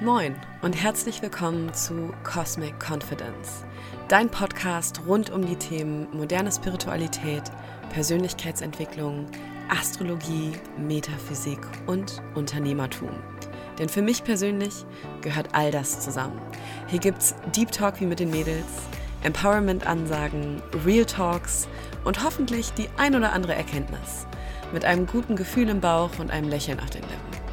Moin und herzlich willkommen zu Cosmic Confidence, dein Podcast rund um die Themen moderne Spiritualität, Persönlichkeitsentwicklung, Astrologie, Metaphysik und Unternehmertum. Denn für mich persönlich gehört all das zusammen. Hier gibt's Deep Talk wie mit den Mädels, Empowerment-Ansagen, Real Talks und hoffentlich die ein oder andere Erkenntnis. Mit einem guten Gefühl im Bauch und einem Lächeln auf den Lippen.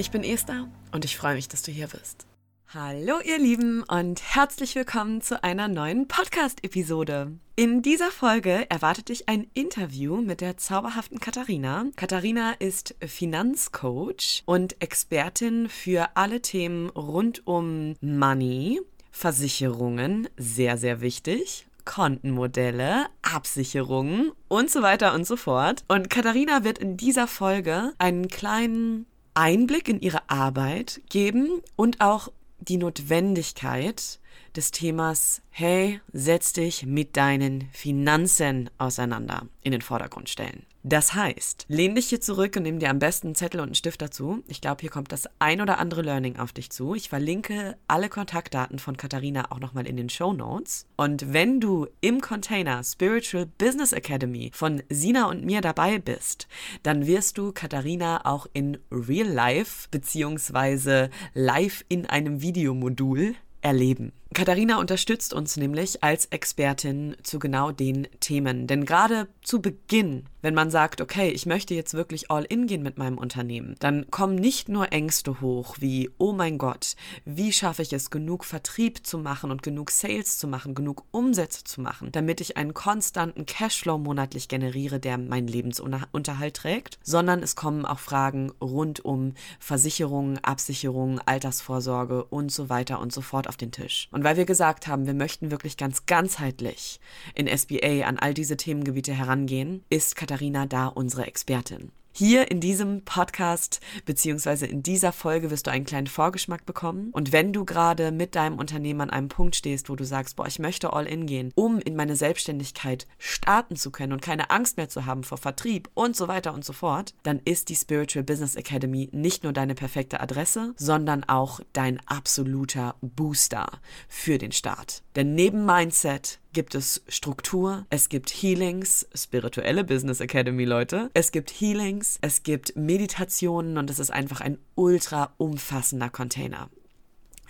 Ich bin Esther und ich freue mich, dass du hier bist. Hallo ihr Lieben und herzlich willkommen zu einer neuen Podcast-Episode. In dieser Folge erwartet dich ein Interview mit der zauberhaften Katharina. Katharina ist Finanzcoach und Expertin für alle Themen rund um Money, Versicherungen, sehr, sehr wichtig, Kontenmodelle, Absicherungen und so weiter und so fort. Und Katharina wird in dieser Folge einen kleinen Einblick in ihre Arbeit geben und auch die Notwendigkeit des Themas, hey, setz dich mit deinen Finanzen auseinander, in den Vordergrund stellen. Das heißt, lehn dich hier zurück und nimm dir am besten einen Zettel und einen Stift dazu. Ich glaube, hier kommt das ein oder andere Learning auf dich zu. Ich verlinke alle Kontaktdaten von Katharina auch nochmal in den Show Notes. Und wenn du im Container Spiritual Business Academy von Sina und mir dabei bist, dann wirst du Katharina auch in Real Life beziehungsweise live in einem Videomodul erleben. Katharina unterstützt uns nämlich als Expertin zu genau den Themen. Denn gerade zu Beginn, wenn man sagt, okay, ich möchte jetzt wirklich all in gehen mit meinem Unternehmen, dann kommen nicht nur Ängste hoch wie, oh mein Gott, wie schaffe ich es, genug Vertrieb zu machen und genug Sales zu machen, genug Umsätze zu machen, damit ich einen konstanten Cashflow monatlich generiere, der meinen Lebensunterhalt trägt, sondern es kommen auch Fragen rund um Versicherungen, Absicherungen, Altersvorsorge und so weiter und so fort auf den Tisch. Und und weil wir gesagt haben, wir möchten wirklich ganz ganzheitlich in SBA an all diese Themengebiete herangehen, ist Katharina da unsere Expertin. Hier in diesem Podcast beziehungsweise in dieser Folge wirst du einen kleinen Vorgeschmack bekommen. Und wenn du gerade mit deinem Unternehmen an einem Punkt stehst, wo du sagst, boah, ich möchte all in gehen, um in meine Selbstständigkeit starten zu können und keine Angst mehr zu haben vor Vertrieb und so weiter und so fort, dann ist die Spiritual Business Academy nicht nur deine perfekte Adresse, sondern auch dein absoluter Booster für den Start. Denn neben Mindset gibt es Struktur, es gibt Healings, spirituelle Business Academy Leute, es gibt Healings, es gibt Meditationen und es ist einfach ein ultra umfassender Container.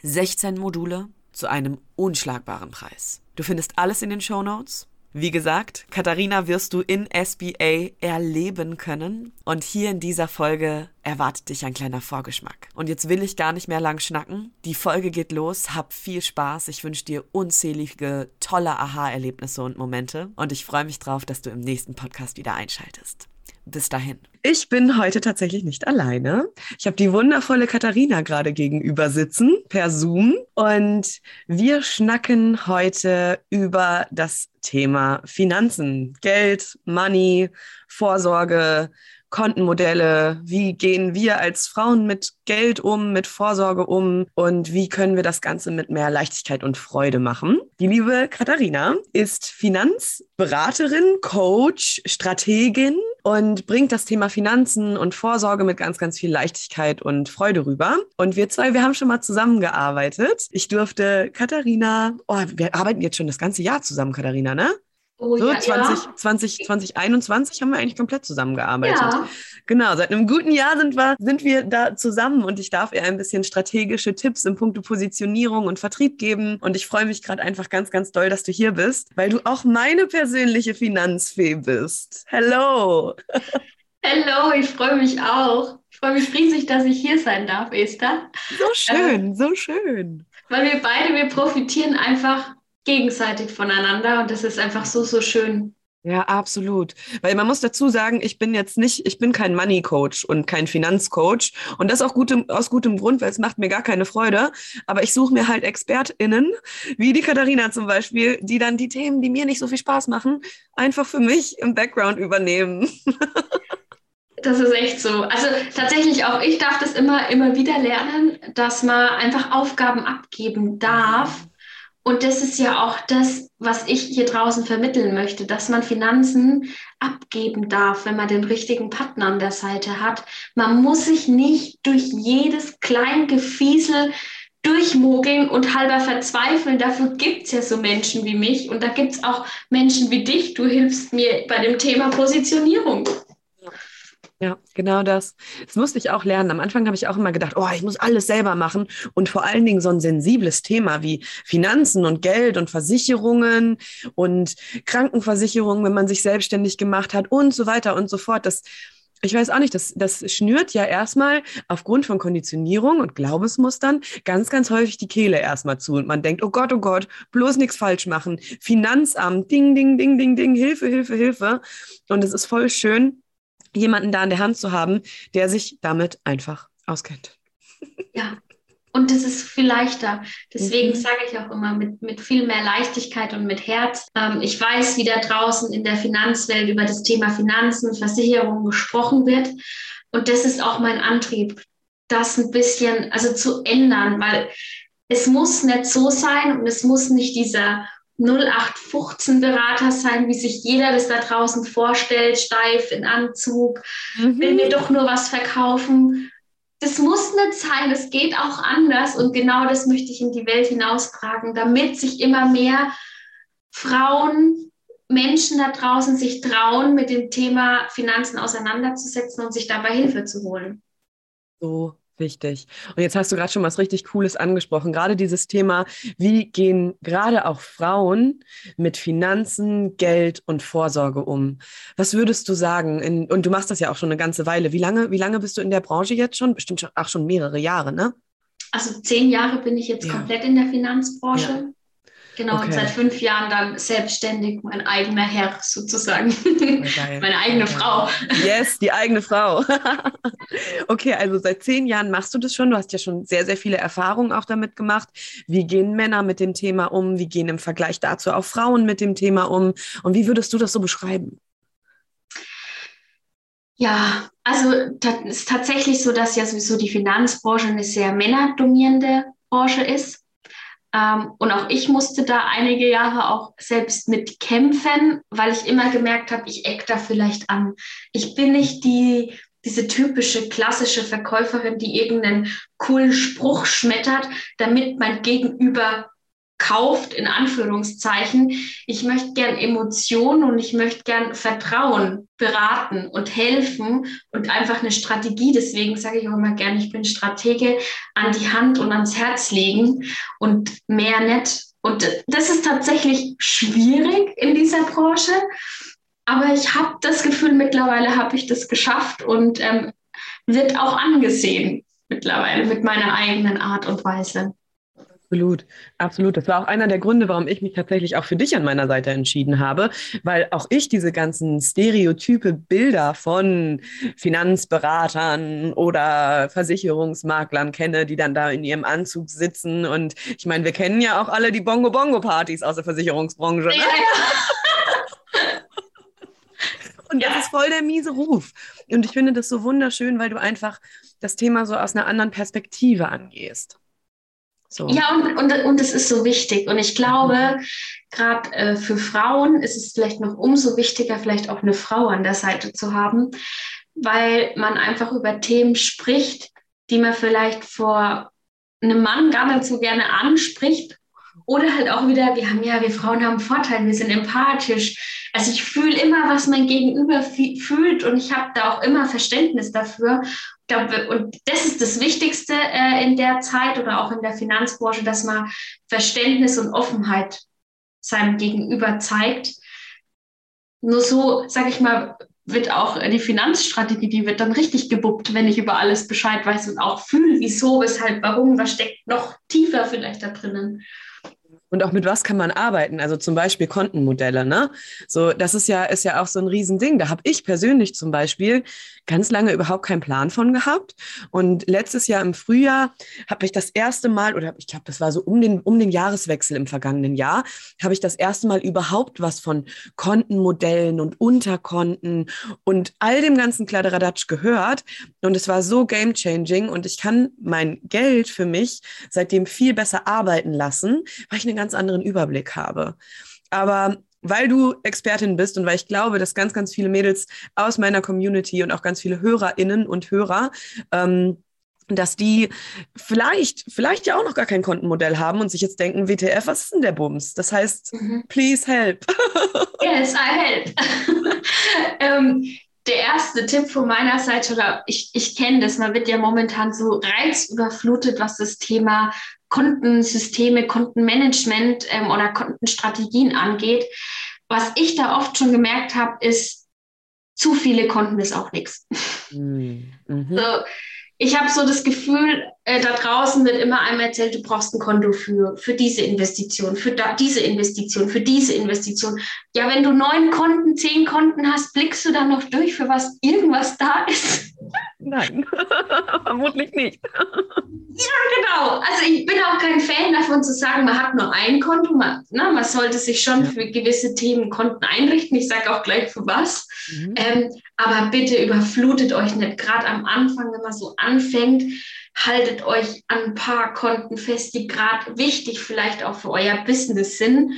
16 Module zu einem unschlagbaren Preis. Du findest alles in den Show Notes. Wie gesagt, Katharina wirst du in SBA erleben können. Und hier in dieser Folge erwartet dich ein kleiner Vorgeschmack. Und jetzt will ich gar nicht mehr lang schnacken. Die Folge geht los. Hab viel Spaß. Ich wünsche dir unzählige, tolle Aha-Erlebnisse und Momente. Und ich freue mich drauf, dass du im nächsten Podcast wieder einschaltest. Bis dahin. Ich bin heute tatsächlich nicht alleine. Ich habe die wundervolle Katharina gerade gegenüber sitzen per Zoom und wir schnacken heute über das Thema Finanzen, Geld, Money, Vorsorge, Kontenmodelle, wie gehen wir als Frauen mit Geld um, mit Vorsorge um und wie können wir das Ganze mit mehr Leichtigkeit und Freude machen. Die liebe Katharina ist Finanzberaterin, Coach, Strategin und bringt das Thema Finanzen und Vorsorge mit ganz, ganz viel Leichtigkeit und Freude rüber. Und wir zwei, wir haben schon mal zusammengearbeitet. Ich durfte Katharina, oh, wir arbeiten jetzt schon das ganze Jahr zusammen, Katharina, ne? Oh, so, ja, 20, ja. 20, 2021 haben wir eigentlich komplett zusammengearbeitet. Ja. Genau, seit einem guten Jahr sind wir, sind wir da zusammen und ich darf ihr ein bisschen strategische Tipps im Punkto Positionierung und Vertrieb geben. Und ich freue mich gerade einfach ganz, ganz doll, dass du hier bist, weil du auch meine persönliche Finanzfee bist. Hello! Hello, ich freue mich auch. Ich freue mich riesig, dass ich hier sein darf, Esther. So schön, äh, so schön. Weil wir beide, wir profitieren einfach gegenseitig voneinander und das ist einfach so, so schön. Ja, absolut. Weil man muss dazu sagen, ich bin jetzt nicht, ich bin kein Money Coach und kein Finanzcoach. Und das auch gutem, aus gutem Grund, weil es macht mir gar keine Freude. Aber ich suche mir halt ExpertInnen, wie die Katharina zum Beispiel, die dann die Themen, die mir nicht so viel Spaß machen, einfach für mich im Background übernehmen. Das ist echt so. Also tatsächlich auch ich darf das immer, immer wieder lernen, dass man einfach Aufgaben abgeben darf und das ist ja auch das, was ich hier draußen vermitteln möchte, dass man Finanzen abgeben darf, wenn man den richtigen Partner an der Seite hat. Man muss sich nicht durch jedes Kleingefiesel durchmogeln und halber verzweifeln. Dafür gibt es ja so Menschen wie mich und da gibt es auch Menschen wie dich. Du hilfst mir bei dem Thema Positionierung. Ja, genau das. Das musste ich auch lernen. Am Anfang habe ich auch immer gedacht, oh, ich muss alles selber machen. Und vor allen Dingen so ein sensibles Thema wie Finanzen und Geld und Versicherungen und Krankenversicherungen, wenn man sich selbstständig gemacht hat und so weiter und so fort. Das, ich weiß auch nicht, das, das schnürt ja erstmal aufgrund von Konditionierung und Glaubensmustern ganz, ganz häufig die Kehle erstmal zu. Und man denkt, oh Gott, oh Gott, bloß nichts falsch machen. Finanzamt, ding, ding, ding, ding, ding, Hilfe, Hilfe, Hilfe. Und es ist voll schön, jemanden da in der Hand zu haben, der sich damit einfach auskennt. Ja, und das ist viel leichter. Deswegen mhm. sage ich auch immer mit, mit viel mehr Leichtigkeit und mit Herz. Ähm, ich weiß, wie da draußen in der Finanzwelt über das Thema Finanzen, Versicherungen gesprochen wird. Und das ist auch mein Antrieb, das ein bisschen, also zu ändern, weil es muss nicht so sein und es muss nicht dieser 0815-Berater sein, wie sich jeder das da draußen vorstellt, steif in Anzug, mhm. will mir doch nur was verkaufen. Das muss nicht sein, es geht auch anders und genau das möchte ich in die Welt hinaustragen, damit sich immer mehr Frauen, Menschen da draußen sich trauen, mit dem Thema Finanzen auseinanderzusetzen und sich dabei Hilfe zu holen. So Wichtig. Und jetzt hast du gerade schon was richtig Cooles angesprochen. Gerade dieses Thema, wie gehen gerade auch Frauen mit Finanzen, Geld und Vorsorge um? Was würdest du sagen? In, und du machst das ja auch schon eine ganze Weile. Wie lange, wie lange bist du in der Branche jetzt schon? Bestimmt auch schon mehrere Jahre, ne? Also zehn Jahre bin ich jetzt ja. komplett in der Finanzbranche. Ja. Genau, okay. und seit fünf Jahren dann selbstständig, mein eigener Herr sozusagen. Meine eigene okay. Frau. Yes, die eigene Frau. okay, also seit zehn Jahren machst du das schon. Du hast ja schon sehr, sehr viele Erfahrungen auch damit gemacht. Wie gehen Männer mit dem Thema um? Wie gehen im Vergleich dazu auch Frauen mit dem Thema um? Und wie würdest du das so beschreiben? Ja, also das ist tatsächlich so, dass ja sowieso die Finanzbranche eine sehr männerdomierende Branche ist. Ähm, und auch ich musste da einige Jahre auch selbst mit kämpfen, weil ich immer gemerkt habe, ich eck da vielleicht an. Ich bin nicht die, diese typische klassische Verkäuferin, die irgendeinen coolen Spruch schmettert, damit mein Gegenüber kauft, in Anführungszeichen. Ich möchte gern Emotionen und ich möchte gern Vertrauen beraten und helfen und einfach eine Strategie. Deswegen sage ich auch immer gern, ich bin Stratege an die Hand und ans Herz legen und mehr nicht. Und das ist tatsächlich schwierig in dieser Branche. Aber ich habe das Gefühl, mittlerweile habe ich das geschafft und ähm, wird auch angesehen mittlerweile mit meiner eigenen Art und Weise. Absolut, absolut. Das war auch einer der Gründe, warum ich mich tatsächlich auch für dich an meiner Seite entschieden habe, weil auch ich diese ganzen Stereotype Bilder von Finanzberatern oder Versicherungsmaklern kenne, die dann da in ihrem Anzug sitzen. Und ich meine, wir kennen ja auch alle die Bongo-Bongo-Partys aus der Versicherungsbranche. Ne? Ja, ja. Und das ist voll der miese Ruf. Und ich finde das so wunderschön, weil du einfach das Thema so aus einer anderen Perspektive angehst. So. Ja, und, und, und es ist so wichtig. Und ich glaube, gerade äh, für Frauen ist es vielleicht noch umso wichtiger, vielleicht auch eine Frau an der Seite zu haben, weil man einfach über Themen spricht, die man vielleicht vor einem Mann gar nicht so gerne anspricht. Oder halt auch wieder, wir haben ja, wir Frauen haben Vorteile, wir sind empathisch. Also ich fühle immer, was mein Gegenüber fühlt und ich habe da auch immer Verständnis dafür und das ist das Wichtigste äh, in der Zeit oder auch in der Finanzbranche, dass man Verständnis und Offenheit seinem Gegenüber zeigt. Nur so, sage ich mal, wird auch die Finanzstrategie, die wird dann richtig gebuppt, wenn ich über alles Bescheid weiß und auch fühle, wieso, weshalb, warum, was steckt noch tiefer vielleicht da drinnen. Und auch mit was kann man arbeiten? Also zum Beispiel Kontenmodelle, ne? So, das ist ja, ist ja auch so ein Riesending. Da habe ich persönlich zum Beispiel ganz lange überhaupt keinen Plan von gehabt. Und letztes Jahr im Frühjahr habe ich das erste Mal, oder ich glaube, das war so um den, um den Jahreswechsel im vergangenen Jahr, habe ich das erste Mal überhaupt was von Kontenmodellen und Unterkonten und all dem ganzen Kladderadatsch gehört. Und es war so game changing und ich kann mein Geld für mich seitdem viel besser arbeiten lassen, weil ich einen ganz anderen Überblick habe. Aber weil du Expertin bist und weil ich glaube, dass ganz, ganz viele Mädels aus meiner Community und auch ganz viele Hörerinnen und Hörer ähm, dass die vielleicht, vielleicht ja auch noch gar kein Kontenmodell haben und sich jetzt denken, WTF, was ist denn der Bums? Das heißt, mhm. please help. yes, I help. ähm, der erste Tipp von meiner Seite, oder ich, ich kenne das, man wird ja momentan so reizüberflutet, was das Thema Kontensysteme, Kontenmanagement ähm, oder Kontenstrategien angeht. Was ich da oft schon gemerkt habe, ist, zu viele Konten ist auch nichts. Mhm. So, ich habe so das Gefühl, äh, da draußen wird immer einmal erzählt, du brauchst ein Konto für, für diese Investition, für da, diese Investition, für diese Investition. Ja, wenn du neun Konten, zehn Konten hast, blickst du dann noch durch, für was irgendwas da ist? Nein, vermutlich nicht. Ja, genau. Also ich bin auch kein Fan davon zu sagen, man hat nur ein Konto. Man, ne, man sollte sich schon ja. für gewisse Themen Konten einrichten. Ich sage auch gleich für was. Mhm. Ähm, aber bitte überflutet euch nicht. Gerade am Anfang, wenn man so anfängt, haltet euch an ein paar Konten fest, die gerade wichtig vielleicht auch für euer Business sind.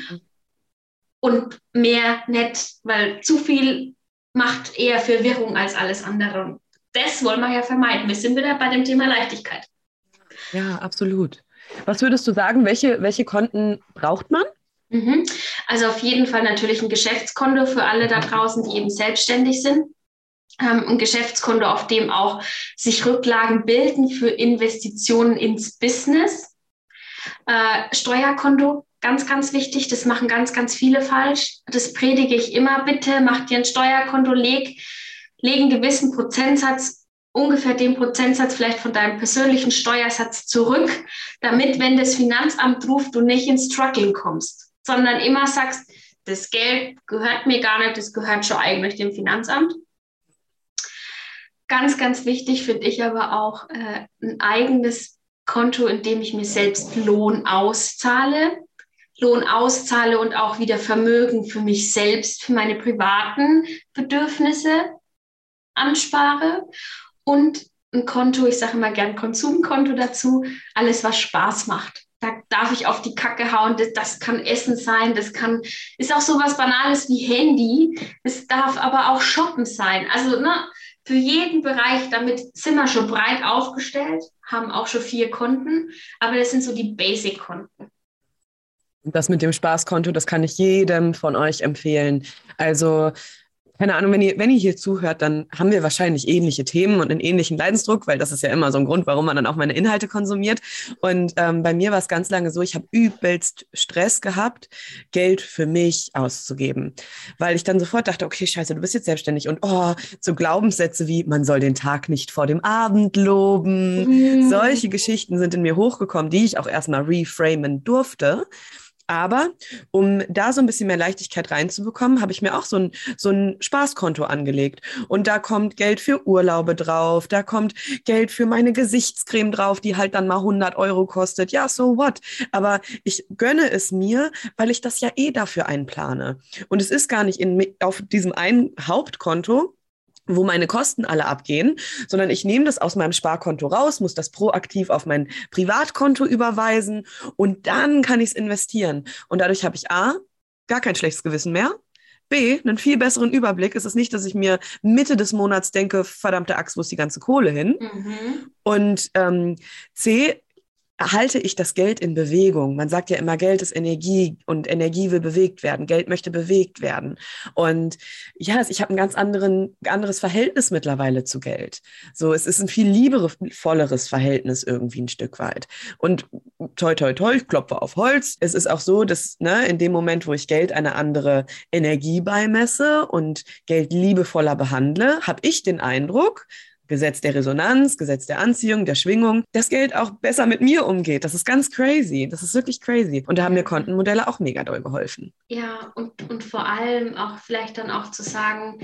Und mehr nicht, weil zu viel macht eher Verwirrung als alles andere das wollen wir ja vermeiden. Wir sind wieder bei dem Thema Leichtigkeit. Ja, absolut. Was würdest du sagen, welche, welche Konten braucht man? Mhm. Also auf jeden Fall natürlich ein Geschäftskonto für alle da draußen, die eben selbstständig sind. Ähm, ein Geschäftskonto, auf dem auch sich Rücklagen bilden für Investitionen ins Business. Äh, Steuerkonto, ganz, ganz wichtig. Das machen ganz, ganz viele falsch. Das predige ich immer. Bitte macht dir ein Steuerkonto, leg legen gewissen Prozentsatz, ungefähr den Prozentsatz vielleicht von deinem persönlichen Steuersatz zurück, damit, wenn das Finanzamt ruft, du nicht ins Struggle kommst, sondern immer sagst, das Geld gehört mir gar nicht, das gehört schon eigentlich dem Finanzamt. Ganz, ganz wichtig finde ich aber auch äh, ein eigenes Konto, in dem ich mir selbst Lohn auszahle. Lohn auszahle und auch wieder Vermögen für mich selbst, für meine privaten Bedürfnisse anspare und ein Konto, ich sage immer gern Konsumkonto dazu, alles, was Spaß macht. Da darf ich auf die Kacke hauen, das, das kann Essen sein, das kann, ist auch so was Banales wie Handy, es darf aber auch Shoppen sein. Also ne, für jeden Bereich, damit sind wir schon breit aufgestellt, haben auch schon vier Konten, aber das sind so die Basic-Konten. Das mit dem Spaßkonto, das kann ich jedem von euch empfehlen. Also keine Ahnung, wenn ihr, wenn ihr hier zuhört, dann haben wir wahrscheinlich ähnliche Themen und einen ähnlichen Leidensdruck, weil das ist ja immer so ein Grund, warum man dann auch meine Inhalte konsumiert. Und ähm, bei mir war es ganz lange so, ich habe übelst Stress gehabt, Geld für mich auszugeben, weil ich dann sofort dachte, okay, scheiße, du bist jetzt selbstständig und oh, so Glaubenssätze wie, man soll den Tag nicht vor dem Abend loben. Mhm. Solche Geschichten sind in mir hochgekommen, die ich auch erstmal reframen durfte. Aber um da so ein bisschen mehr Leichtigkeit reinzubekommen, habe ich mir auch so ein, so ein Spaßkonto angelegt. Und da kommt Geld für Urlaube drauf, da kommt Geld für meine Gesichtscreme drauf, die halt dann mal 100 Euro kostet. Ja, so what? Aber ich gönne es mir, weil ich das ja eh dafür einplane. Und es ist gar nicht in, auf diesem einen Hauptkonto, wo meine Kosten alle abgehen, sondern ich nehme das aus meinem Sparkonto raus, muss das proaktiv auf mein Privatkonto überweisen und dann kann ich es investieren. Und dadurch habe ich A, gar kein schlechtes Gewissen mehr. B, einen viel besseren Überblick. Es ist nicht, dass ich mir Mitte des Monats denke, verdammte Axt, wo ist die ganze Kohle hin? Mhm. Und ähm, C, halte ich das Geld in Bewegung. Man sagt ja immer, Geld ist Energie und Energie will bewegt werden. Geld möchte bewegt werden. Und ja, ich habe ein ganz anderen, anderes Verhältnis mittlerweile zu Geld. So, es ist ein viel liebevolleres Verhältnis irgendwie ein Stück weit. Und toi, toi, toi, ich klopfe auf Holz. Es ist auch so, dass ne, in dem Moment, wo ich Geld eine andere Energie beimesse und Geld liebevoller behandle, habe ich den Eindruck, Gesetz der Resonanz, Gesetz der Anziehung, der Schwingung, das Geld auch besser mit mir umgeht. Das ist ganz crazy. Das ist wirklich crazy. Und da haben mir Kontenmodelle auch mega doll geholfen. Ja, und, und vor allem auch vielleicht dann auch zu sagen,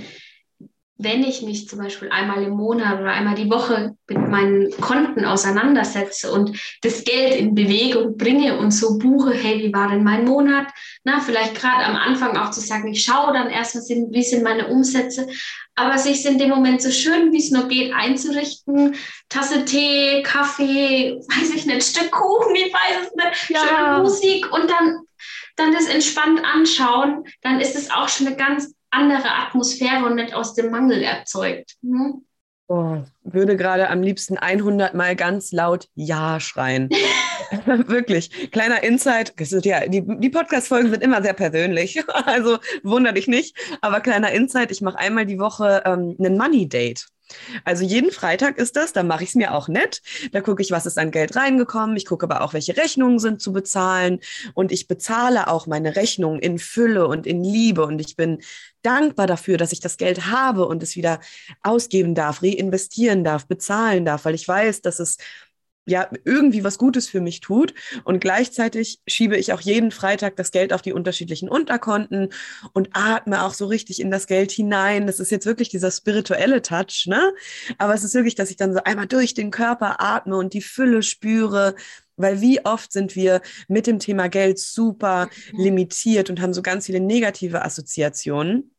wenn ich mich zum Beispiel einmal im Monat oder einmal die Woche mit meinen Konten auseinandersetze und das Geld in Bewegung bringe und so buche, hey, wie war denn mein Monat? Na, vielleicht gerade am Anfang auch zu sagen, ich schaue dann erstmal, wie sind meine Umsätze, aber sich in dem Moment so schön, wie es nur geht, einzurichten, Tasse Tee, Kaffee, weiß ich nicht, Stück Kuchen, ich weiß es nicht, ja. schöne Musik und dann, dann das entspannt anschauen, dann ist es auch schon eine ganz andere Atmosphäre und nicht aus dem Mangel erzeugt. Hm? Oh, würde gerade am liebsten 100 Mal ganz laut Ja schreien. Wirklich. Kleiner Insight. Ja, die, die Podcast-Folgen sind immer sehr persönlich. Also wundere dich nicht. Aber kleiner Insight. Ich mache einmal die Woche ähm, einen Money Date. Also jeden Freitag ist das, da mache ich es mir auch nett. Da gucke ich, was ist an Geld reingekommen. Ich gucke aber auch, welche Rechnungen sind zu bezahlen. Und ich bezahle auch meine Rechnungen in Fülle und in Liebe. Und ich bin dankbar dafür, dass ich das Geld habe und es wieder ausgeben darf, reinvestieren darf, bezahlen darf, weil ich weiß, dass es ja irgendwie was Gutes für mich tut. Und gleichzeitig schiebe ich auch jeden Freitag das Geld auf die unterschiedlichen Unterkonten und atme auch so richtig in das Geld hinein. Das ist jetzt wirklich dieser spirituelle Touch, ne? Aber es ist wirklich, dass ich dann so einmal durch den Körper atme und die Fülle spüre. Weil wie oft sind wir mit dem Thema Geld super mhm. limitiert und haben so ganz viele negative Assoziationen.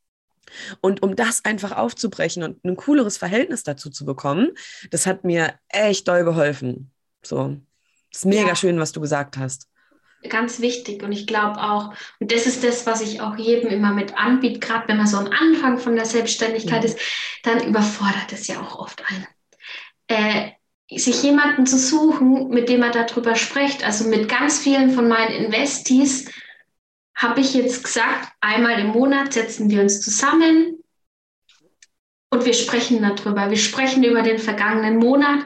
Und um das einfach aufzubrechen und ein cooleres Verhältnis dazu zu bekommen, das hat mir echt doll geholfen. So, ist mega ja. schön, was du gesagt hast. Ganz wichtig und ich glaube auch, und das ist das, was ich auch jedem immer mit anbiete, gerade wenn man so am Anfang von der Selbstständigkeit mhm. ist, dann überfordert es ja auch oft einen. Äh, sich jemanden zu suchen, mit dem er darüber spricht, also mit ganz vielen von meinen Investis, habe ich jetzt gesagt, einmal im Monat setzen wir uns zusammen, und wir sprechen darüber. Wir sprechen über den vergangenen Monat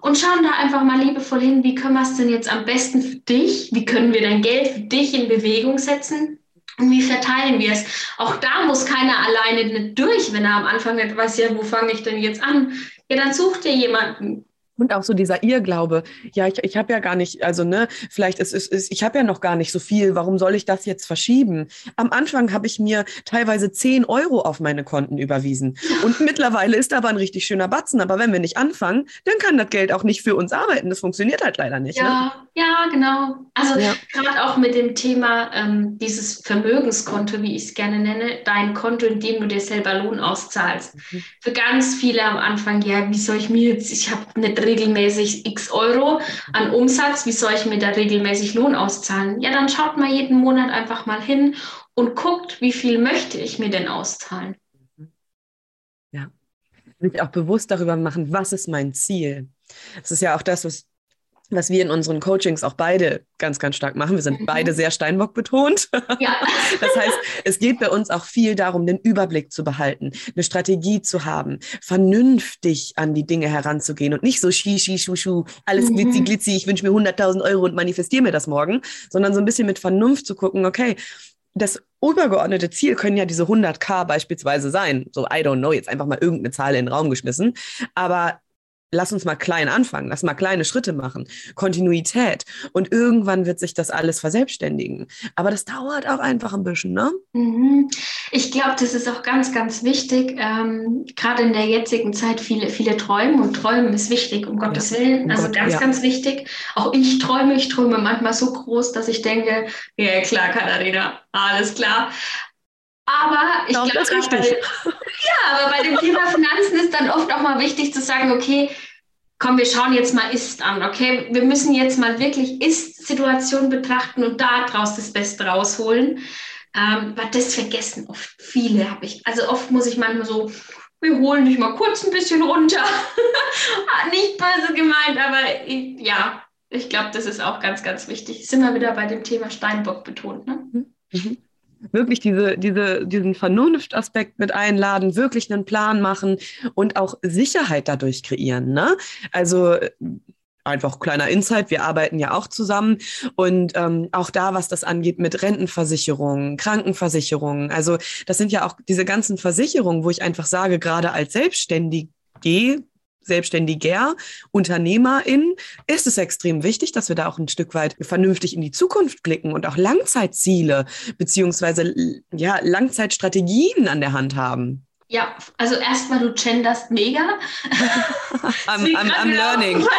und schauen da einfach mal liebevoll hin, wie können wir es denn jetzt am besten für dich? Wie können wir dein Geld für dich in Bewegung setzen? Und wie verteilen wir es? Auch da muss keiner alleine nicht durch, wenn er am Anfang nicht weiß, ja, wo fange ich denn jetzt an? Ja, dann such dir jemanden, und auch so dieser Irrglaube, ja, ich, ich habe ja gar nicht, also ne, vielleicht ist es, ist, ich habe ja noch gar nicht so viel, warum soll ich das jetzt verschieben? Am Anfang habe ich mir teilweise 10 Euro auf meine Konten überwiesen. Und mittlerweile ist aber ein richtig schöner Batzen. Aber wenn wir nicht anfangen, dann kann das Geld auch nicht für uns arbeiten. Das funktioniert halt leider nicht. Ja, ne? ja, genau. Also ja. gerade auch mit dem Thema ähm, dieses Vermögenskonto, wie ich es gerne nenne, dein Konto, in dem du dir selber Lohn auszahlst. Mhm. Für ganz viele am Anfang, ja, wie soll ich mir jetzt, ich habe eine regelmäßig x Euro an Umsatz, wie soll ich mir da regelmäßig Lohn auszahlen? Ja, dann schaut mal jeden Monat einfach mal hin und guckt, wie viel möchte ich mir denn auszahlen. Ja, sich auch bewusst darüber machen, was ist mein Ziel. Das ist ja auch das, was was wir in unseren Coachings auch beide ganz, ganz stark machen. Wir sind mhm. beide sehr Steinbock betont. Ja. Das heißt, es geht bei uns auch viel darum, den Überblick zu behalten, eine Strategie zu haben, vernünftig an die Dinge heranzugehen und nicht so schi, schi, schu, schu, alles mhm. glitzi, glitzi, ich wünsche mir 100.000 Euro und manifestiere mir das morgen, sondern so ein bisschen mit Vernunft zu gucken, okay, das übergeordnete Ziel können ja diese 100k beispielsweise sein. So, I don't know, jetzt einfach mal irgendeine Zahl in den Raum geschmissen. Aber lass uns mal klein anfangen, lass mal kleine Schritte machen, Kontinuität und irgendwann wird sich das alles verselbstständigen. Aber das dauert auch einfach ein bisschen, ne? Mhm. Ich glaube, das ist auch ganz, ganz wichtig, ähm, gerade in der jetzigen Zeit viele, viele träumen und träumen ist wichtig, um Gottes ja. Willen. Also Gott, ganz, ja. ganz wichtig. Auch ich träume, ich träume manchmal so groß, dass ich denke, ja klar, Katharina, alles klar. Aber ich glaube, ja, aber bei dem Thema Finanzen ist dann oft auch mal wichtig zu sagen, okay, komm, wir schauen jetzt mal Ist an, okay? Wir müssen jetzt mal wirklich Ist-Situation betrachten und daraus das Beste rausholen. Ähm, weil das vergessen oft viele, habe ich. Also oft muss ich manchmal so, wir holen dich mal kurz ein bisschen runter. Nicht böse gemeint, aber ich, ja, ich glaube, das ist auch ganz, ganz wichtig. Sind wir wieder bei dem Thema Steinbock betont, ne? Mhm. Wirklich diese, diese, diesen Vernunftaspekt mit einladen, wirklich einen Plan machen und auch Sicherheit dadurch kreieren. Ne? Also einfach kleiner Insight, wir arbeiten ja auch zusammen und ähm, auch da, was das angeht mit Rentenversicherungen, Krankenversicherungen, also das sind ja auch diese ganzen Versicherungen, wo ich einfach sage, gerade als Selbstständige Selbstständiger, Unternehmerin, ist es extrem wichtig, dass wir da auch ein Stück weit vernünftig in die Zukunft blicken und auch Langzeitziele beziehungsweise ja, Langzeitstrategien an der Hand haben. Ja, also erstmal, du genderst mega. am, am, am Learning.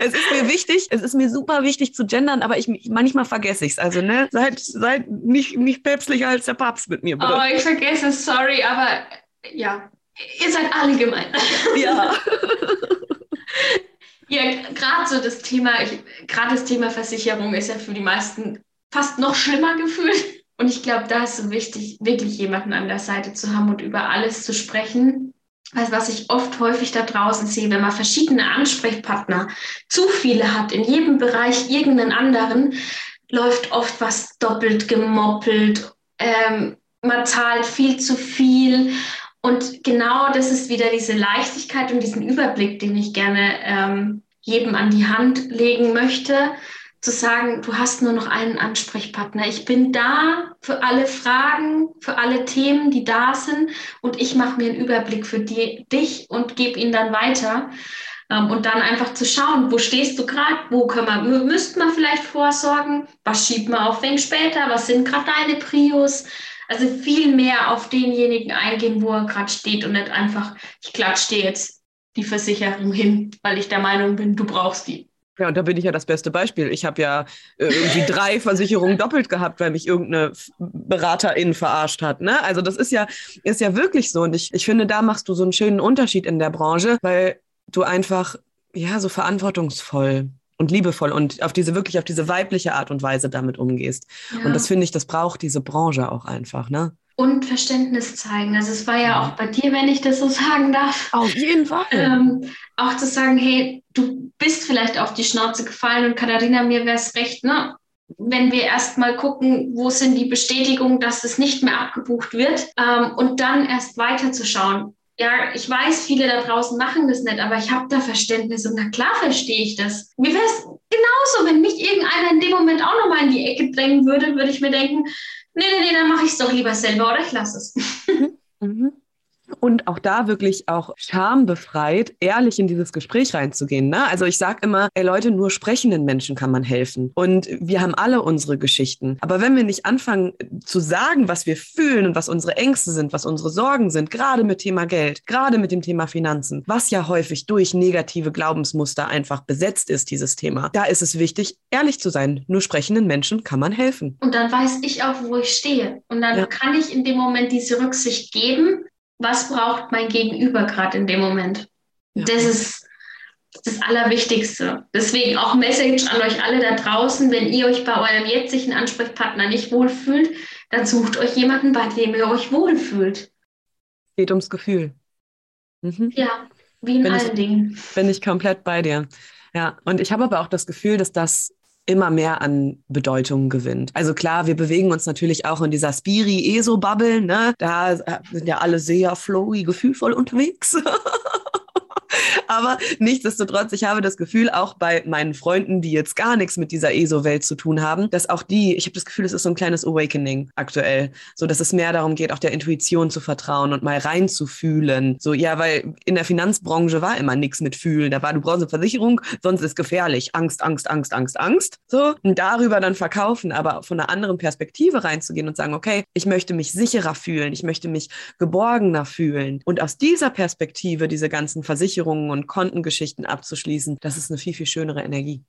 es ist mir wichtig, es ist mir super wichtig zu gendern, aber ich manchmal vergesse ich es. Also, ne, seid, seid nicht, nicht päpstlicher als der Papst mit mir, bitte. Oh, ich vergesse es, sorry, aber ja, Ihr seid alle gemein. Ja. ja, gerade so das Thema, gerade das Thema Versicherung ist ja für die meisten fast noch schlimmer gefühlt. Und ich glaube, da ist es wichtig, wirklich jemanden an der Seite zu haben und über alles zu sprechen. also was ich oft häufig da draußen sehe, wenn man verschiedene Ansprechpartner zu viele hat, in jedem Bereich irgendeinen anderen, läuft oft was doppelt gemoppelt. Ähm, man zahlt viel zu viel. Und genau das ist wieder diese Leichtigkeit und diesen Überblick, den ich gerne ähm, jedem an die Hand legen möchte, zu sagen, du hast nur noch einen Ansprechpartner. Ich bin da für alle Fragen, für alle Themen, die da sind und ich mache mir einen Überblick für die, dich und gebe ihn dann weiter. Ähm, und dann einfach zu schauen, wo stehst du gerade, wo können wir, müsste man vielleicht vorsorgen, was schiebt man auf wen später, was sind gerade deine Prios. Also viel mehr auf denjenigen eingehen, wo er gerade steht und nicht einfach, ich klatsche dir jetzt die Versicherung hin, weil ich der Meinung bin, du brauchst die. Ja, und da bin ich ja das beste Beispiel. Ich habe ja äh, irgendwie drei Versicherungen doppelt gehabt, weil mich irgendeine Beraterin verarscht hat. Ne? Also das ist ja, ist ja wirklich so. Und ich, ich finde, da machst du so einen schönen Unterschied in der Branche, weil du einfach ja so verantwortungsvoll und liebevoll und auf diese wirklich auf diese weibliche Art und Weise damit umgehst. Ja. Und das finde ich, das braucht diese Branche auch einfach, ne? Und Verständnis zeigen. Also es war ja auch bei dir, wenn ich das so sagen darf. Auf jeden Fall. Ähm, auch zu sagen, hey, du bist vielleicht auf die Schnauze gefallen und Katharina, mir wäre es recht, ne? Wenn wir erstmal gucken, wo sind die Bestätigungen, dass es nicht mehr abgebucht wird ähm, und dann erst weiterzuschauen. Ja, ich weiß, viele da draußen machen das nicht, aber ich habe da Verständnis und na klar verstehe ich das. Mir wäre es genauso, wenn mich irgendeiner in dem Moment auch nochmal in die Ecke drängen würde, würde ich mir denken, nee, nee, nee, dann mache ich es doch lieber selber oder ich lasse es. Mhm. Und auch da wirklich auch schambefreit, ehrlich in dieses Gespräch reinzugehen. Ne? Also ich sage immer, ey Leute, nur sprechenden Menschen kann man helfen. Und wir haben alle unsere Geschichten. Aber wenn wir nicht anfangen zu sagen, was wir fühlen und was unsere Ängste sind, was unsere Sorgen sind, gerade mit Thema Geld, gerade mit dem Thema Finanzen, was ja häufig durch negative Glaubensmuster einfach besetzt ist, dieses Thema, da ist es wichtig, ehrlich zu sein. Nur sprechenden Menschen kann man helfen. Und dann weiß ich auch, wo ich stehe. Und dann ja. kann ich in dem Moment diese Rücksicht geben was braucht mein Gegenüber gerade in dem Moment. Ja. Das ist das Allerwichtigste. Deswegen auch Message an euch alle da draußen, wenn ihr euch bei eurem jetzigen Ansprechpartner nicht wohlfühlt, dann sucht euch jemanden, bei dem ihr euch wohlfühlt. Geht ums Gefühl. Mhm. Ja, wie in bin allen ich, Dingen. Bin ich komplett bei dir. Ja, und ich habe aber auch das Gefühl, dass das immer mehr an Bedeutung gewinnt. Also klar, wir bewegen uns natürlich auch in dieser Spiri-ESO-Bubble, ne? Da sind ja alle sehr flowy, gefühlvoll unterwegs. Aber nichtsdestotrotz, ich habe das Gefühl, auch bei meinen Freunden, die jetzt gar nichts mit dieser ESO-Welt zu tun haben, dass auch die, ich habe das Gefühl, es ist so ein kleines Awakening aktuell. So, dass es mehr darum geht, auch der Intuition zu vertrauen und mal reinzufühlen. So, ja, weil in der Finanzbranche war immer nichts mit Fühlen. Da war, du brauchst eine Versicherung, sonst ist gefährlich. Angst, Angst, Angst, Angst, Angst. So, und darüber dann verkaufen, aber von einer anderen Perspektive reinzugehen und sagen, okay, ich möchte mich sicherer fühlen, ich möchte mich geborgener fühlen. Und aus dieser Perspektive diese ganzen Versicherungen und und Kontengeschichten abzuschließen, das ist eine viel, viel schönere Energie.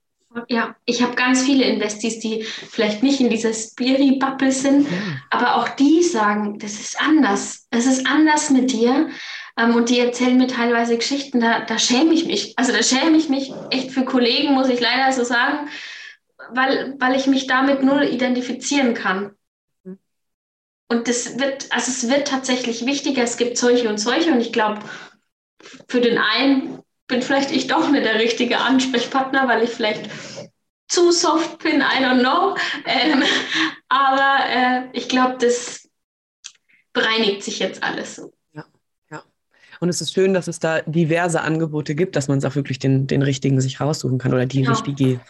Ja, ich habe ganz viele Investis, die vielleicht nicht in dieser Spiri-Bubble sind, ja. aber auch die sagen, das ist anders. Es ist anders mit dir. Ähm, und die erzählen mir teilweise Geschichten, da, da schäme ich mich. Also da schäme ich mich echt für Kollegen, muss ich leider so sagen, weil, weil ich mich damit null identifizieren kann. Mhm. Und das wird, also es wird tatsächlich wichtiger. Es gibt solche und solche. Und ich glaube, für den einen bin vielleicht ich doch nicht der richtige Ansprechpartner, weil ich vielleicht zu soft bin, I don't know. Ähm, aber äh, ich glaube, das bereinigt sich jetzt alles so. Und es ist schön, dass es da diverse Angebote gibt, dass man es auch wirklich den, den richtigen sich raussuchen kann oder die genau. richtige.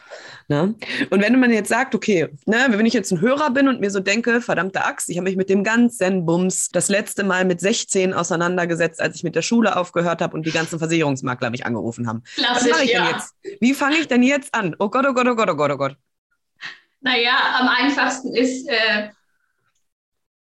Ne? Und wenn man jetzt sagt, okay, ne, wenn ich jetzt ein Hörer bin und mir so denke, verdammte Axt, ich habe mich mit dem ganzen Bums das letzte Mal mit 16 auseinandergesetzt, als ich mit der Schule aufgehört habe und die ganzen Versicherungsmakler mich angerufen haben. Klassisch, Was mache ich ja. denn jetzt? Wie fange ich denn jetzt an? Oh Gott, oh Gott, oh Gott, oh Gott, oh Gott. Naja, am einfachsten ist, äh,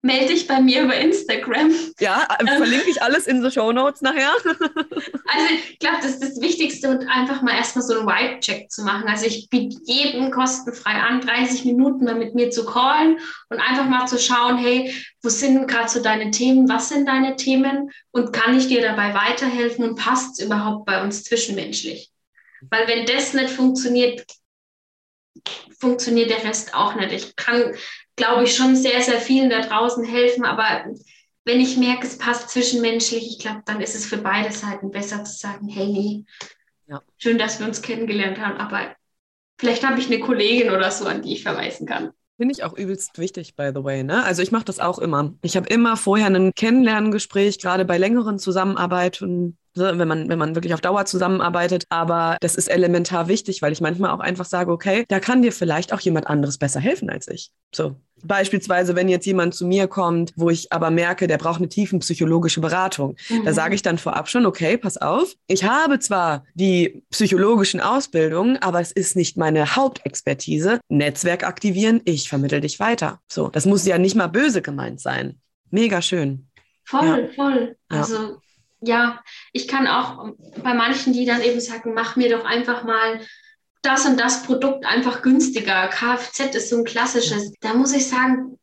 melde dich bei mir über Instagram. Ja, äh, ähm, verlinke ich alles in the Show Notes nachher. also ich glaube, das ist das Wichtigste und einfach mal erstmal so einen Vibe-Check zu machen. Also ich biete jedem kostenfrei an, 30 Minuten mal mit mir zu callen und einfach mal zu schauen, hey, wo sind gerade so deine Themen, was sind deine Themen und kann ich dir dabei weiterhelfen und passt es überhaupt bei uns zwischenmenschlich? Weil wenn das nicht funktioniert, funktioniert der Rest auch nicht. Ich kann glaube ich, schon sehr, sehr vielen da draußen helfen. Aber wenn ich merke, es passt zwischenmenschlich, ich glaube, dann ist es für beide Seiten besser zu sagen, hey, nee, ja. schön, dass wir uns kennengelernt haben, aber vielleicht habe ich eine Kollegin oder so, an die ich verweisen kann. Finde ich auch übelst wichtig, by the way. Ne? Also ich mache das auch immer. Ich habe immer vorher ein Kennenlerngespräch, gerade bei längeren Zusammenarbeiten, ne, wenn man, wenn man wirklich auf Dauer zusammenarbeitet. Aber das ist elementar wichtig, weil ich manchmal auch einfach sage, okay, da kann dir vielleicht auch jemand anderes besser helfen als ich. So. Beispielsweise, wenn jetzt jemand zu mir kommt, wo ich aber merke, der braucht eine tiefenpsychologische Beratung, mhm. da sage ich dann vorab schon, okay, pass auf, ich habe zwar die psychologischen Ausbildungen, aber es ist nicht meine Hauptexpertise. Netzwerk aktivieren, ich vermittel dich weiter. So, das muss ja nicht mal böse gemeint sein. Mega schön. Voll, ja. voll. Also ja. ja, ich kann auch bei manchen, die dann eben sagen, mach mir doch einfach mal das und das Produkt einfach günstiger. Kfz ist so ein klassisches. Da muss ich sagen,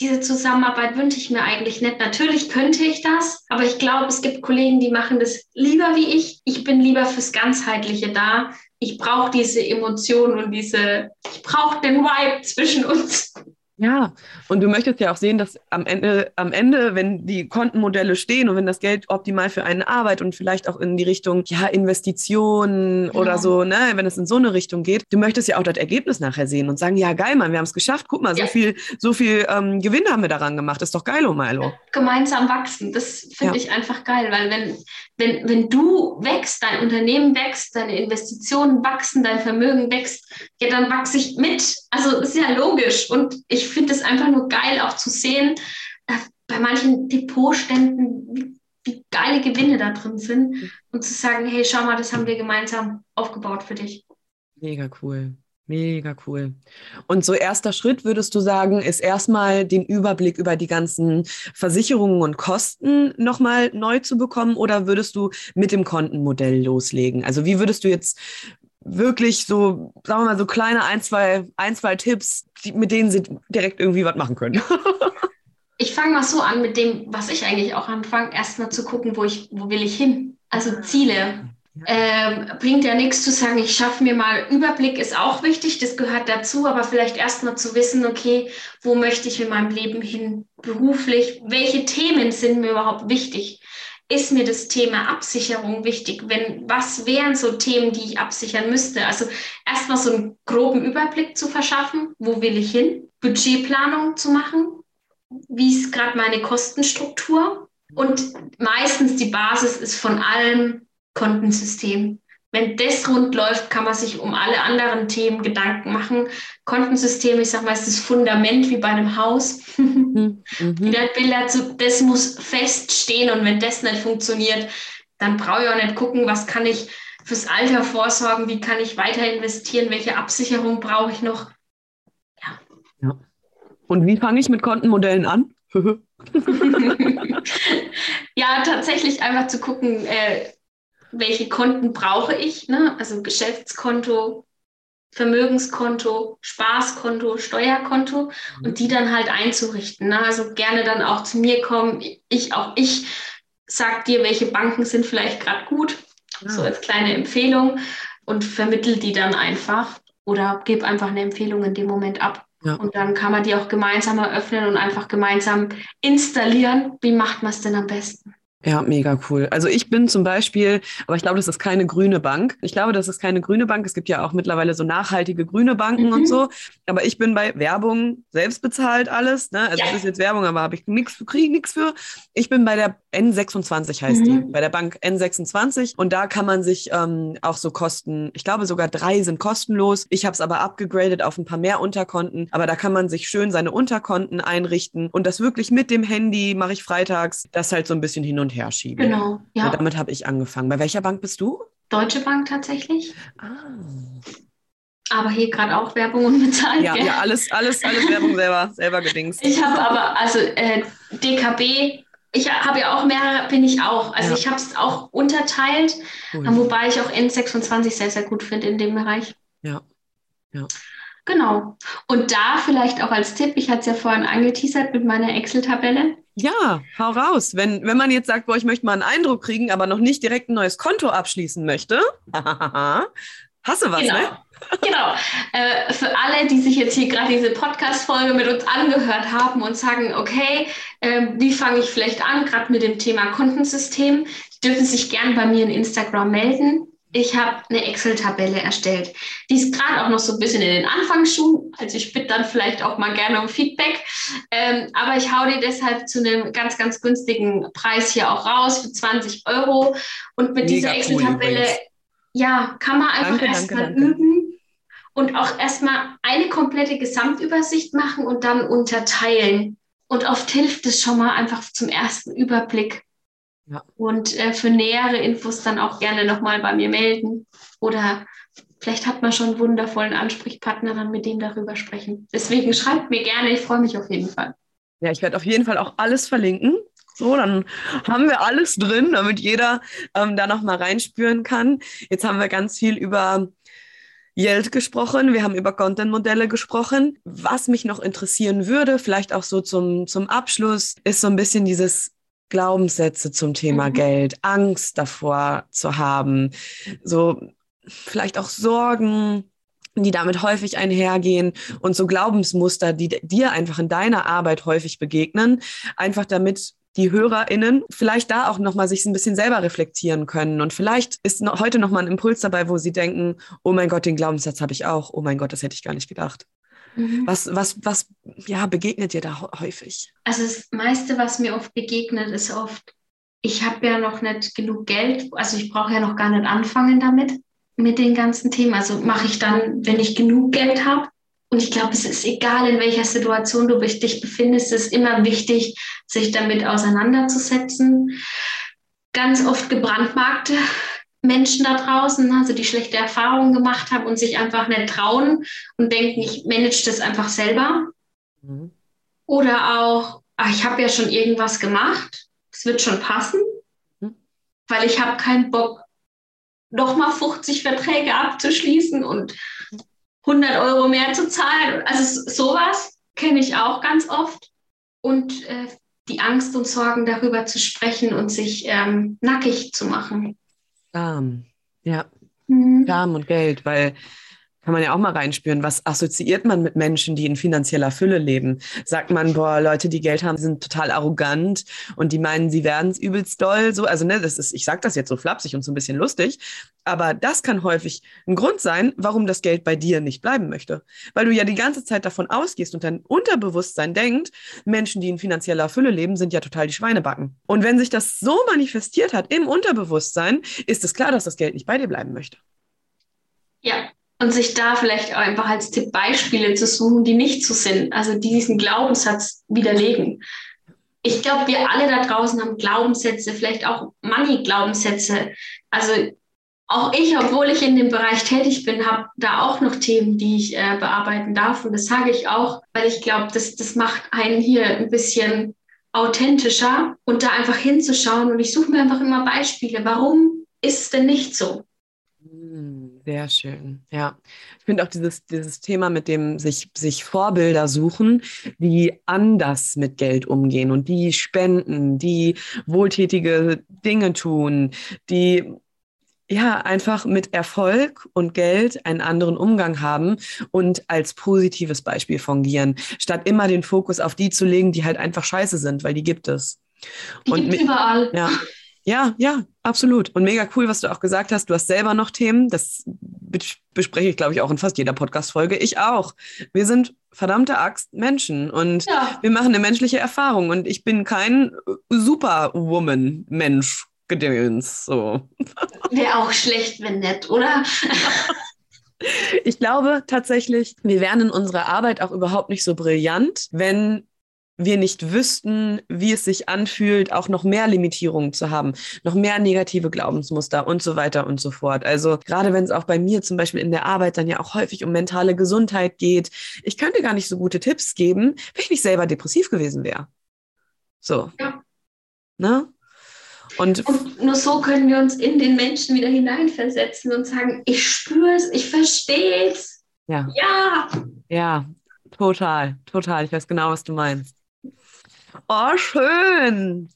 diese Zusammenarbeit wünsche ich mir eigentlich nicht. Natürlich könnte ich das, aber ich glaube, es gibt Kollegen, die machen das lieber wie ich. Ich bin lieber fürs Ganzheitliche da. Ich brauche diese Emotionen und diese, ich brauche den Vibe zwischen uns. Ja, und du möchtest ja auch sehen, dass am Ende, am Ende, wenn die Kontenmodelle stehen und wenn das Geld optimal für eine Arbeit und vielleicht auch in die Richtung, ja, Investitionen ja. oder so, ne, wenn es in so eine Richtung geht, du möchtest ja auch das Ergebnis nachher sehen und sagen, ja, geil, Mann, wir haben es geschafft, guck mal, ja. so viel, so viel ähm, Gewinn haben wir daran gemacht, ist doch geil, oh Milo. Gemeinsam wachsen, das finde ja. ich einfach geil, weil wenn, wenn, wenn du wächst, dein Unternehmen wächst, deine Investitionen wachsen, dein Vermögen wächst, ja, dann wachse ich mit. Also, ist ja logisch und ich finde es einfach nur geil, auch zu sehen, äh, bei manchen Depotständen, wie, wie geile Gewinne da drin sind und zu sagen, hey, schau mal, das haben wir gemeinsam aufgebaut für dich. Mega cool. Mega cool. Und so erster Schritt würdest du sagen, ist erstmal den Überblick über die ganzen Versicherungen und Kosten nochmal neu zu bekommen oder würdest du mit dem Kontenmodell loslegen? Also wie würdest du jetzt wirklich so, sagen wir mal, so kleine ein, zwei, ein, zwei Tipps, die, mit denen sie direkt irgendwie was machen können. ich fange mal so an mit dem, was ich eigentlich auch anfange, erstmal zu gucken, wo ich, wo will ich hin? Also Ziele. Ähm, bringt ja nichts zu sagen, ich schaffe mir mal Überblick, ist auch wichtig, das gehört dazu, aber vielleicht erstmal zu wissen, okay, wo möchte ich in meinem Leben hin beruflich, welche Themen sind mir überhaupt wichtig? Ist mir das Thema Absicherung wichtig? Wenn, was wären so Themen, die ich absichern müsste? Also erstmal so einen groben Überblick zu verschaffen, wo will ich hin? Budgetplanung zu machen. Wie ist gerade meine Kostenstruktur? Und meistens die Basis ist von allem Kontensystem. Wenn das rund läuft, kann man sich um alle anderen Themen Gedanken machen. Kontensystem, ich sage mal, ist das Fundament wie bei einem Haus. Mhm. Bilder zu, das muss feststehen und wenn das nicht funktioniert, dann brauche ich auch nicht gucken, was kann ich fürs Alter vorsorgen, wie kann ich weiter investieren, welche Absicherung brauche ich noch. Ja. ja. Und wie fange ich mit Kontenmodellen an? ja, tatsächlich einfach zu gucken, äh, welche Konten brauche ich, ne? also Geschäftskonto, Vermögenskonto, Spaßkonto, Steuerkonto mhm. und die dann halt einzurichten. Ne? Also gerne dann auch zu mir kommen. Ich, auch ich sag dir, welche Banken sind vielleicht gerade gut, ja. so als kleine Empfehlung und vermittel die dann einfach oder gebe einfach eine Empfehlung in dem Moment ab. Ja. Und dann kann man die auch gemeinsam eröffnen und einfach gemeinsam installieren. Wie macht man es denn am besten? Ja, mega cool. Also ich bin zum Beispiel, aber ich glaube, das ist keine grüne Bank. Ich glaube, das ist keine grüne Bank. Es gibt ja auch mittlerweile so nachhaltige grüne Banken mhm. und so. Aber ich bin bei Werbung selbst bezahlt alles. Ne? Also ja. das ist jetzt Werbung, aber habe ich nichts, kriege nichts für. Ich bin bei der N26 heißt mhm. die, bei der Bank N26 und da kann man sich ähm, auch so Kosten, ich glaube sogar drei sind kostenlos. Ich habe es aber abgegradet auf ein paar mehr Unterkonten, aber da kann man sich schön seine Unterkonten einrichten und das wirklich mit dem Handy mache ich freitags, das halt so ein bisschen hin und her schieben. Genau, ja. Und damit habe ich angefangen. Bei welcher Bank bist du? Deutsche Bank tatsächlich. Ah. Aber hier gerade auch Werbung unbezahlt. Ja, ja, alles, alles, alles Werbung selber, selber gedingst. Ich habe aber, also äh, DKB ich habe ja auch mehrere, bin ich auch. Also ja. ich habe es auch unterteilt, cool. wobei ich auch N26 sehr, sehr gut finde in dem Bereich. Ja. ja. Genau. Und da vielleicht auch als Tipp, ich hatte es ja vorhin angeteasert mit meiner Excel-Tabelle. Ja, hau raus. Wenn, wenn man jetzt sagt, boah, ich möchte mal einen Eindruck kriegen, aber noch nicht direkt ein neues Konto abschließen möchte, hast du was, genau. ne? Genau. Äh, für alle, die sich jetzt hier gerade diese Podcast-Folge mit uns angehört haben und sagen, okay, äh, wie fange ich vielleicht an, gerade mit dem Thema Kontensystem, die dürfen sich gern bei mir in Instagram melden. Ich habe eine Excel-Tabelle erstellt. Die ist gerade auch noch so ein bisschen in den Anfangsschuhen. Also ich bitte dann vielleicht auch mal gerne um Feedback. Ähm, aber ich hau die deshalb zu einem ganz, ganz günstigen Preis hier auch raus für 20 Euro. Und mit Mega dieser Excel-Tabelle, cool ja, kann man einfach erstmal üben und auch erstmal eine komplette Gesamtübersicht machen und dann unterteilen. Und oft hilft es schon mal einfach zum ersten Überblick. Ja. Und äh, für nähere Infos dann auch gerne nochmal bei mir melden. Oder vielleicht hat man schon einen wundervollen Ansprechpartner, dann mit dem darüber sprechen. Deswegen schreibt mir gerne, ich freue mich auf jeden Fall. Ja, ich werde auf jeden Fall auch alles verlinken. So, dann haben wir alles drin, damit jeder ähm, da nochmal reinspüren kann. Jetzt haben wir ganz viel über Yeld gesprochen, wir haben über Content-Modelle gesprochen. Was mich noch interessieren würde, vielleicht auch so zum, zum Abschluss, ist so ein bisschen dieses Glaubenssätze zum Thema mhm. Geld, Angst davor zu haben, so vielleicht auch Sorgen, die damit häufig einhergehen und so Glaubensmuster, die dir einfach in deiner Arbeit häufig begegnen, einfach damit die HörerInnen vielleicht da auch nochmal sich ein bisschen selber reflektieren können. Und vielleicht ist noch, heute nochmal ein Impuls dabei, wo sie denken, oh mein Gott, den Glaubenssatz habe ich auch. Oh mein Gott, das hätte ich gar nicht gedacht. Mhm. Was, was, was ja, begegnet dir da häufig? Also das meiste, was mir oft begegnet, ist oft, ich habe ja noch nicht genug Geld, also ich brauche ja noch gar nicht anfangen damit, mit den ganzen Themen. Also mache ich dann, wenn ich genug Geld habe. Und ich glaube, es ist egal, in welcher Situation du dich befindest, es ist immer wichtig, sich damit auseinanderzusetzen. Ganz oft gebrandmarkte Menschen da draußen, also die schlechte Erfahrungen gemacht haben und sich einfach nicht trauen und denken, ich manage das einfach selber. Mhm. Oder auch, ach, ich habe ja schon irgendwas gemacht, es wird schon passen, mhm. weil ich habe keinen Bock, nochmal 50 Verträge abzuschließen und 100 Euro mehr zu zahlen. Also sowas kenne ich auch ganz oft. Und äh, die Angst und Sorgen darüber zu sprechen und sich ähm, nackig zu machen. Scham, ja. Mhm. Scham und Geld, weil kann man ja auch mal reinspüren, was assoziiert man mit Menschen, die in finanzieller Fülle leben? Sagt man, boah, Leute, die Geld haben, sind total arrogant und die meinen, sie werden es übelst doll, so, also ne, das ist, ich sage das jetzt so flapsig und so ein bisschen lustig, aber das kann häufig ein Grund sein, warum das Geld bei dir nicht bleiben möchte, weil du ja die ganze Zeit davon ausgehst und dein Unterbewusstsein denkt, Menschen, die in finanzieller Fülle leben, sind ja total die Schweinebacken. Und wenn sich das so manifestiert hat im Unterbewusstsein, ist es klar, dass das Geld nicht bei dir bleiben möchte. Ja, und sich da vielleicht auch einfach als Tipp Beispiele zu suchen, die nicht so sind, also die diesen Glaubenssatz widerlegen. Ich glaube, wir alle da draußen haben Glaubenssätze, vielleicht auch Money-Glaubenssätze. Also auch ich, obwohl ich in dem Bereich tätig bin, habe da auch noch Themen, die ich äh, bearbeiten darf. Und das sage ich auch, weil ich glaube, das, das macht einen hier ein bisschen authentischer und da einfach hinzuschauen. Und ich suche mir einfach immer Beispiele. Warum ist es denn nicht so? Sehr schön, ja. Ich finde auch dieses, dieses Thema mit dem sich, sich Vorbilder suchen, die anders mit Geld umgehen und die spenden, die wohltätige Dinge tun, die ja einfach mit Erfolg und Geld einen anderen Umgang haben und als positives Beispiel fungieren, statt immer den Fokus auf die zu legen, die halt einfach scheiße sind, weil die gibt es. Die und gibt überall. Ja, ja, ja, absolut. Und mega cool, was du auch gesagt hast. Du hast selber noch Themen. Das bespreche ich, glaube ich, auch in fast jeder Podcast-Folge. Ich auch. Wir sind verdammte Axt Menschen und ja. wir machen eine menschliche Erfahrung. Und ich bin kein Superwoman-Mensch. Gedöns, so. Wäre auch schlecht, wenn nett, oder? Ich glaube tatsächlich, wir wären in unserer Arbeit auch überhaupt nicht so brillant, wenn wir nicht wüssten, wie es sich anfühlt, auch noch mehr Limitierungen zu haben, noch mehr negative Glaubensmuster und so weiter und so fort. Also gerade wenn es auch bei mir zum Beispiel in der Arbeit dann ja auch häufig um mentale Gesundheit geht, ich könnte gar nicht so gute Tipps geben, wenn ich nicht selber depressiv gewesen wäre. So. Ja. Ne? Und, und, nur so können wir uns in den Menschen wieder hineinversetzen und sagen, ich spüre es, ich verstehe es. Ja. Ja. Ja, total, total. Ich weiß genau, was du meinst. Oh, schön.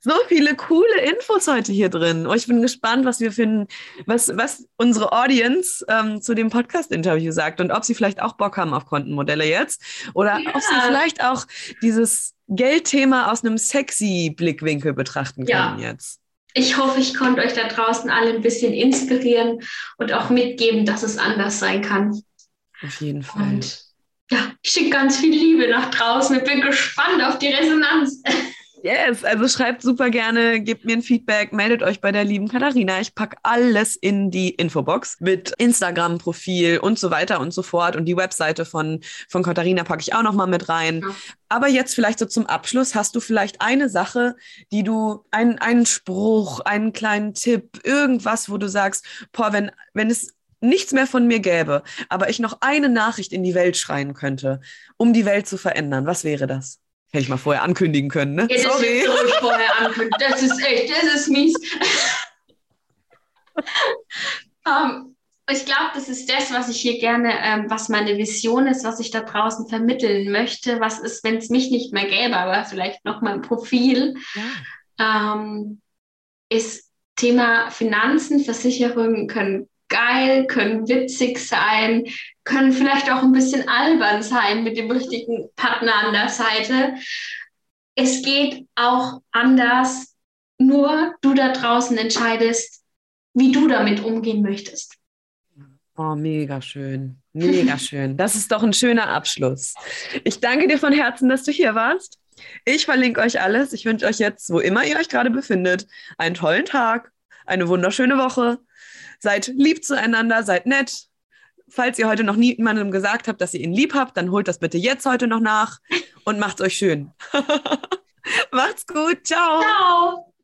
So viele coole Infos heute hier drin. Oh, ich bin gespannt, was wir finden, was, was unsere Audience ähm, zu dem Podcast-Interview sagt und ob sie vielleicht auch Bock haben auf Kontenmodelle jetzt oder ja. ob sie vielleicht auch dieses Geldthema aus einem sexy Blickwinkel betrachten können ja. jetzt. Ich hoffe, ich konnte euch da draußen alle ein bisschen inspirieren und auch mitgeben, dass es anders sein kann. Auf jeden Fall. Und ja, ich schicke ganz viel Liebe nach draußen. Ich bin gespannt auf die Resonanz. Yes, also schreibt super gerne, gebt mir ein Feedback, meldet euch bei der lieben Katharina. Ich packe alles in die Infobox mit Instagram-Profil und so weiter und so fort. Und die Webseite von, von Katharina packe ich auch nochmal mit rein. Ja. Aber jetzt vielleicht so zum Abschluss, hast du vielleicht eine Sache, die du, ein, einen Spruch, einen kleinen Tipp, irgendwas, wo du sagst, boah, wenn, wenn es nichts mehr von mir gäbe, aber ich noch eine Nachricht in die Welt schreien könnte, um die Welt zu verändern, was wäre das? Hätte ich mal vorher ankündigen können, ne? Ja, das Sorry. Ankündigen. Das ist echt, das ist mies. um, ähm, ich glaube, das ist das, was ich hier gerne, ähm, was meine Vision ist, was ich da draußen vermitteln möchte. Was ist, wenn es mich nicht mehr gäbe, aber vielleicht noch mein Profil, ja. ähm, ist Thema Finanzen, Versicherungen können geil, können witzig sein, können vielleicht auch ein bisschen albern sein mit dem richtigen Partner an der Seite. Es geht auch anders. Nur du da draußen entscheidest, wie du damit umgehen möchtest. Oh, mega schön. Mega schön. Das ist doch ein schöner Abschluss. Ich danke dir von Herzen, dass du hier warst. Ich verlinke euch alles. Ich wünsche euch jetzt, wo immer ihr euch gerade befindet, einen tollen Tag, eine wunderschöne Woche. Seid lieb zueinander, seid nett, falls ihr heute noch niemandem gesagt habt, dass ihr ihn lieb habt, dann holt das bitte jetzt heute noch nach und macht's euch schön. Macht's gut. Ciao. Ciao.